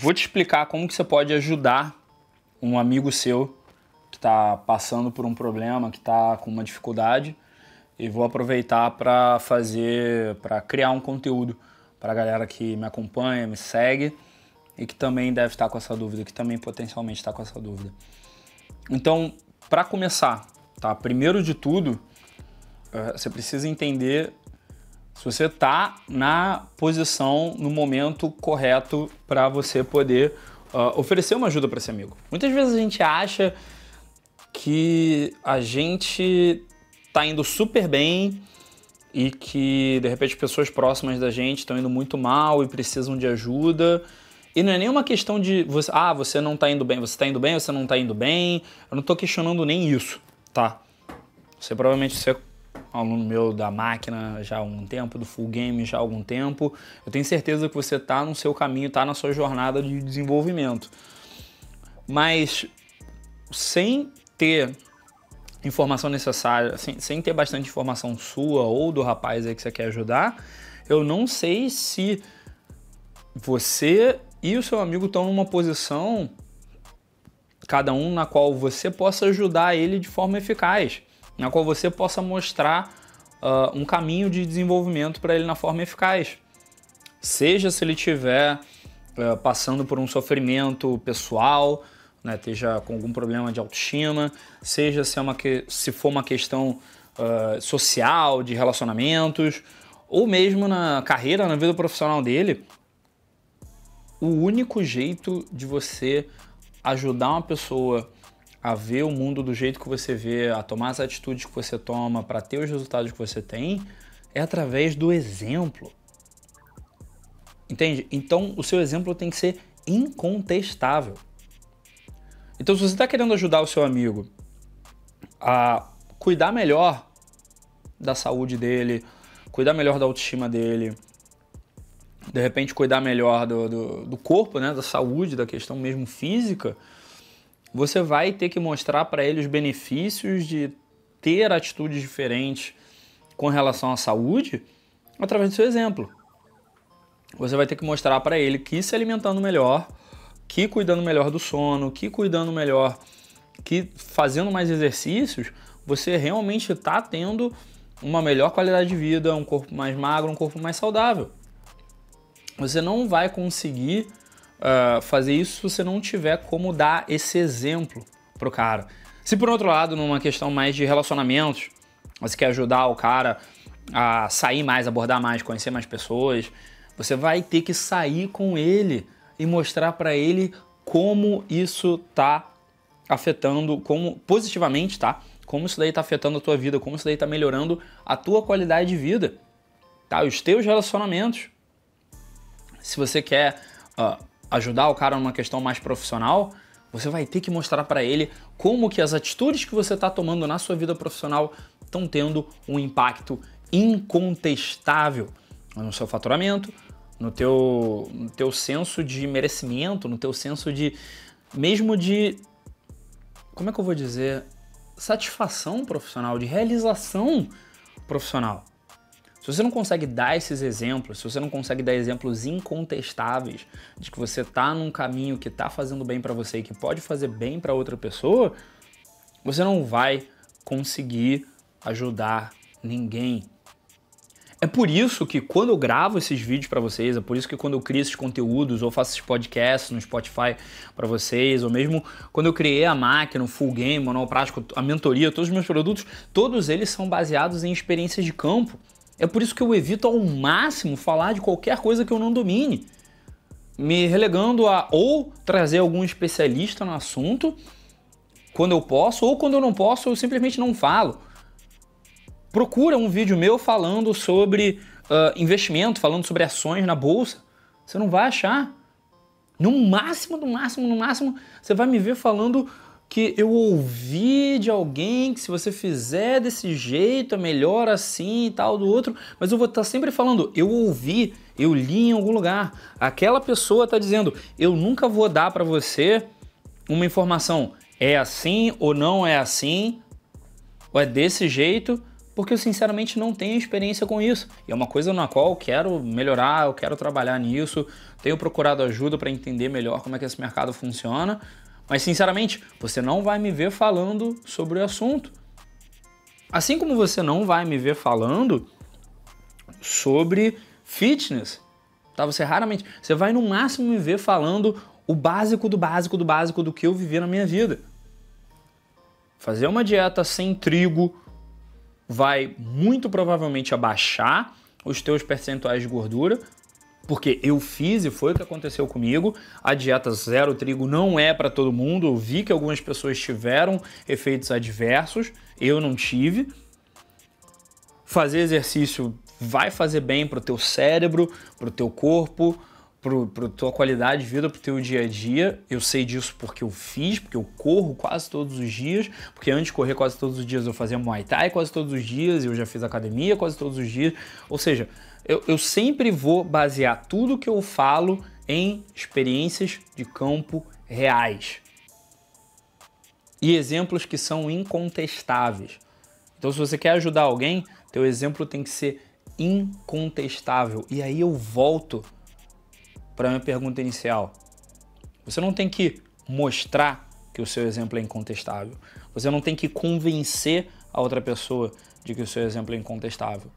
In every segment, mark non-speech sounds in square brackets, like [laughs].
Vou te explicar como que você pode ajudar um amigo seu que está passando por um problema, que está com uma dificuldade, e vou aproveitar para fazer, para criar um conteúdo para a galera que me acompanha, me segue e que também deve estar com essa dúvida, que também potencialmente está com essa dúvida. Então, para começar, tá? Primeiro de tudo, eh, você precisa entender se você está na posição, no momento correto para você poder uh, oferecer uma ajuda para esse amigo. Muitas vezes a gente acha que a gente está indo super bem e que de repente pessoas próximas da gente estão indo muito mal e precisam de ajuda. E não é nenhuma questão de você, ah, você não está indo bem, você está indo bem, você não está indo bem. Eu não estou questionando nem isso, tá? Você provavelmente você aluno meu da máquina já há algum tempo, do full game já há algum tempo. Eu tenho certeza que você está no seu caminho, está na sua jornada de desenvolvimento. Mas sem ter informação necessária, sem, sem ter bastante informação sua ou do rapaz aí que você quer ajudar, eu não sei se você e o seu amigo estão numa posição, cada um na qual você possa ajudar ele de forma eficaz na qual você possa mostrar uh, um caminho de desenvolvimento para ele na forma eficaz. Seja se ele estiver uh, passando por um sofrimento pessoal, né, esteja com algum problema de autoestima, seja se, é uma que, se for uma questão uh, social, de relacionamentos, ou mesmo na carreira, na vida profissional dele, o único jeito de você ajudar uma pessoa a ver o mundo do jeito que você vê, a tomar as atitudes que você toma para ter os resultados que você tem, é através do exemplo. Entende? Então o seu exemplo tem que ser incontestável. Então, se você está querendo ajudar o seu amigo a cuidar melhor da saúde dele, cuidar melhor da autoestima dele, de repente cuidar melhor do, do, do corpo, né, da saúde, da questão mesmo física, você vai ter que mostrar para ele os benefícios de ter atitudes diferentes com relação à saúde através do seu exemplo. Você vai ter que mostrar para ele que se alimentando melhor, que cuidando melhor do sono, que cuidando melhor, que fazendo mais exercícios, você realmente está tendo uma melhor qualidade de vida, um corpo mais magro, um corpo mais saudável. Você não vai conseguir uh, fazer isso se você não tiver como dar esse exemplo pro cara. Se por outro lado, numa questão mais de relacionamentos, você quer ajudar o cara a sair mais, abordar mais, conhecer mais pessoas, você vai ter que sair com ele e mostrar para ele como isso tá afetando, como positivamente, tá? Como isso daí tá afetando a tua vida, como isso daí tá melhorando a tua qualidade de vida, tá? Os teus relacionamentos. Se você quer uh, ajudar o cara numa questão mais profissional, você vai ter que mostrar para ele como que as atitudes que você está tomando na sua vida profissional estão tendo um impacto incontestável no seu faturamento, no teu, no teu senso de merecimento, no teu senso de mesmo de como é que eu vou dizer satisfação profissional, de realização profissional. Se você não consegue dar esses exemplos, se você não consegue dar exemplos incontestáveis de que você está num caminho que está fazendo bem para você e que pode fazer bem para outra pessoa, você não vai conseguir ajudar ninguém. É por isso que quando eu gravo esses vídeos para vocês, é por isso que quando eu crio esses conteúdos ou faço esses podcasts no Spotify para vocês, ou mesmo quando eu criei a máquina, o Full Game, o Manual Prático, a mentoria, todos os meus produtos, todos eles são baseados em experiências de campo. É por isso que eu evito ao máximo falar de qualquer coisa que eu não domine, me relegando a ou trazer algum especialista no assunto quando eu posso, ou quando eu não posso, eu simplesmente não falo. Procura um vídeo meu falando sobre uh, investimento, falando sobre ações na bolsa. Você não vai achar. No máximo, no máximo, no máximo, você vai me ver falando que eu ouvi de alguém que se você fizer desse jeito é melhor assim e tal do outro, mas eu vou estar tá sempre falando, eu ouvi, eu li em algum lugar. Aquela pessoa está dizendo, eu nunca vou dar para você uma informação, é assim ou não é assim, ou é desse jeito, porque eu sinceramente não tenho experiência com isso. E é uma coisa na qual eu quero melhorar, eu quero trabalhar nisso, tenho procurado ajuda para entender melhor como é que esse mercado funciona, mas sinceramente, você não vai me ver falando sobre o assunto. Assim como você não vai me ver falando sobre fitness. Tá? Você raramente. Você vai no máximo me ver falando o básico do básico do básico do que eu vivi na minha vida. Fazer uma dieta sem trigo vai muito provavelmente abaixar os teus percentuais de gordura, porque eu fiz e foi o que aconteceu comigo. A dieta zero trigo não é para todo mundo. Eu vi que algumas pessoas tiveram efeitos adversos, eu não tive. Fazer exercício vai fazer bem para o teu cérebro, para o teu corpo, para a tua qualidade de vida, para o teu dia a dia. Eu sei disso porque eu fiz, porque eu corro quase todos os dias, porque antes de correr quase todos os dias eu fazia Muay Thai quase todos os dias, eu já fiz academia quase todos os dias. Ou seja, eu, eu sempre vou basear tudo que eu falo em experiências de campo reais e exemplos que são incontestáveis. Então, se você quer ajudar alguém, teu exemplo tem que ser incontestável. E aí eu volto para minha pergunta inicial. Você não tem que mostrar que o seu exemplo é incontestável. Você não tem que convencer a outra pessoa de que o seu exemplo é incontestável.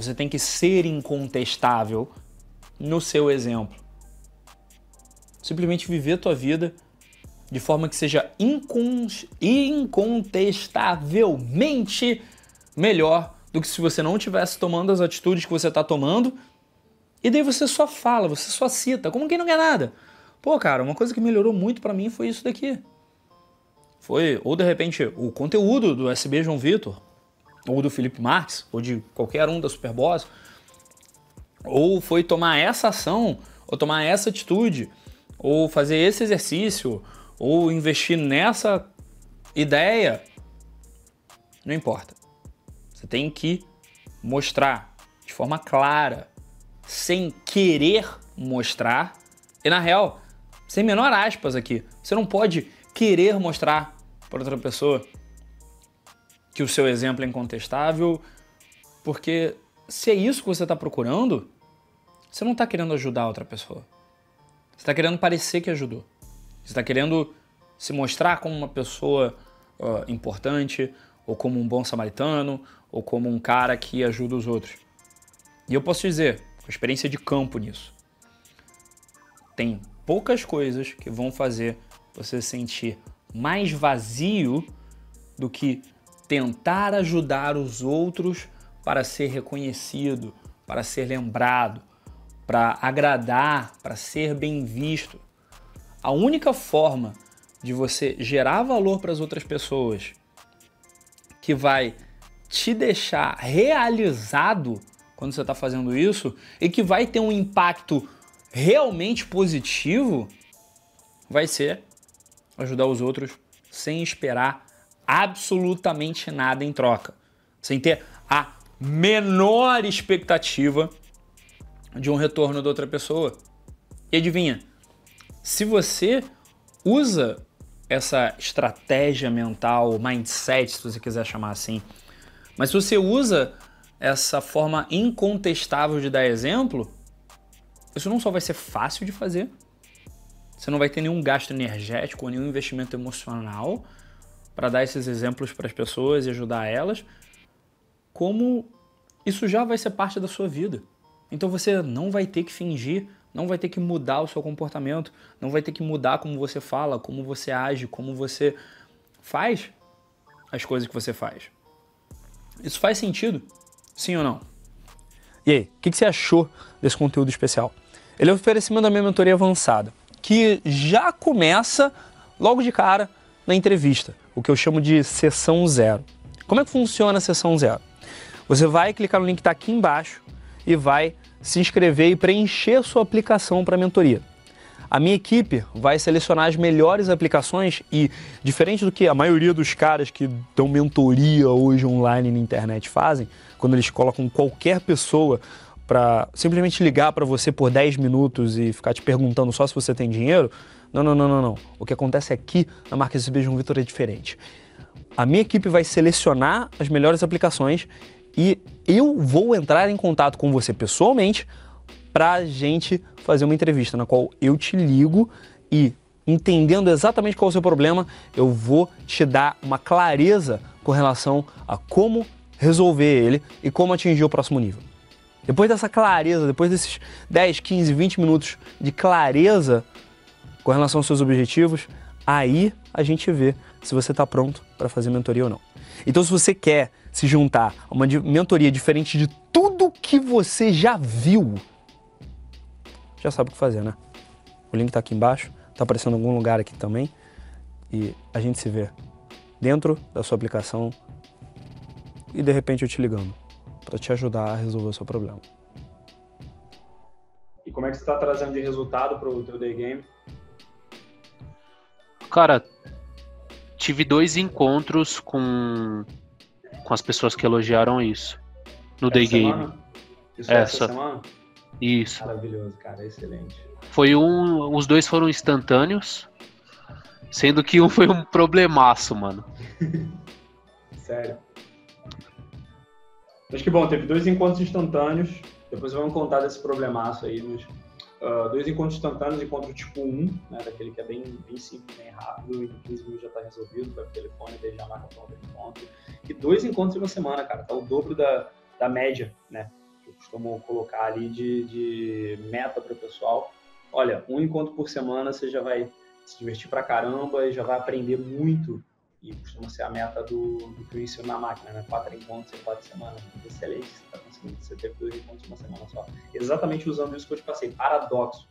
Você tem que ser incontestável no seu exemplo. Simplesmente viver a tua vida de forma que seja incontestavelmente melhor do que se você não estivesse tomando as atitudes que você está tomando e daí você só fala, você só cita, como quem não quer nada. Pô, cara, uma coisa que melhorou muito para mim foi isso daqui. Foi, ou de repente, o conteúdo do SB João Vitor, ou do Felipe Marques, ou de qualquer um da Superboss, ou foi tomar essa ação, ou tomar essa atitude, ou fazer esse exercício, ou investir nessa ideia. Não importa. Você tem que mostrar de forma clara, sem querer mostrar. E na real, sem menor aspas aqui, você não pode querer mostrar para outra pessoa que o seu exemplo é incontestável, porque se é isso que você está procurando, você não está querendo ajudar outra pessoa. Você está querendo parecer que ajudou. Você está querendo se mostrar como uma pessoa uh, importante, ou como um bom samaritano, ou como um cara que ajuda os outros. E eu posso dizer, com experiência de campo nisso, tem poucas coisas que vão fazer você sentir mais vazio do que tentar ajudar os outros para ser reconhecido, para ser lembrado, para agradar, para ser bem visto. A única forma de você gerar valor para as outras pessoas que vai te deixar realizado quando você está fazendo isso e que vai ter um impacto realmente positivo vai ser ajudar os outros sem esperar absolutamente nada em troca, sem ter a menor expectativa de um retorno da outra pessoa. E adivinha? Se você usa essa estratégia mental, mindset, se você quiser chamar assim, mas se você usa essa forma incontestável de dar exemplo, isso não só vai ser fácil de fazer, você não vai ter nenhum gasto energético nenhum investimento emocional, para dar esses exemplos para as pessoas e ajudar elas, como isso já vai ser parte da sua vida. Então você não vai ter que fingir, não vai ter que mudar o seu comportamento, não vai ter que mudar como você fala, como você age, como você faz as coisas que você faz. Isso faz sentido? Sim ou não? E aí, o que, você achou desse conteúdo especial? Ele é um oferecimento da minha mentoria avançada, que já começa logo de cara na entrevista, o que eu chamo de sessão zero. Como é que funciona a sessão zero? Você vai clicar no link que está aqui embaixo e vai se inscrever e preencher sua aplicação para a mentoria. A minha equipe vai selecionar as melhores aplicações e, diferente do que a maioria dos caras que dão mentoria hoje online na internet fazem, quando eles colocam qualquer pessoa para simplesmente ligar para você por 10 minutos e ficar te perguntando só se você tem dinheiro, não, não, não, não, não. O que acontece aqui na marca SB João Vitor é diferente. A minha equipe vai selecionar as melhores aplicações e eu vou entrar em contato com você pessoalmente para a gente fazer uma entrevista na qual eu te ligo e entendendo exatamente qual é o seu problema, eu vou te dar uma clareza com relação a como resolver ele e como atingir o próximo nível. Depois dessa clareza, depois desses 10, 15, 20 minutos de clareza com relação aos seus objetivos, aí a gente vê se você está pronto para fazer mentoria ou não. Então, se você quer se juntar a uma mentoria diferente de tudo que você já viu já sabe o que fazer, né? O link está aqui embaixo, está aparecendo em algum lugar aqui também. E a gente se vê dentro da sua aplicação e de repente eu te ligando para te ajudar a resolver o seu problema. E como é que você está trazendo de resultado para o teu day game? Cara, tive dois encontros com, com as pessoas que elogiaram isso no essa day semana? game. Isso essa, essa semana? Isso. Maravilhoso, cara, excelente. Foi um. Os dois foram instantâneos. Sendo que um foi um problemaço, mano. [laughs] Sério. Acho que bom, teve dois encontros instantâneos. Depois vamos contar desse problemaço aí, mas. Uh, dois encontros instantâneos, encontro tipo 1, né, daquele que é bem, bem simples, bem rápido, em 15 minutos já está resolvido, vai pro telefone, daí já marca para encontro. E dois encontros em uma semana, cara, tá o dobro da, da média, né, costumo colocar ali de, de meta para o pessoal. Olha, um encontro por semana você já vai se divertir pra caramba e já vai aprender muito. E costuma ser a meta do, do na máquina, né? Quatro encontros em quatro semanas. Excelente, você está conseguindo, você teve dois encontros em uma semana só. Exatamente usando isso que eu te passei, paradoxo.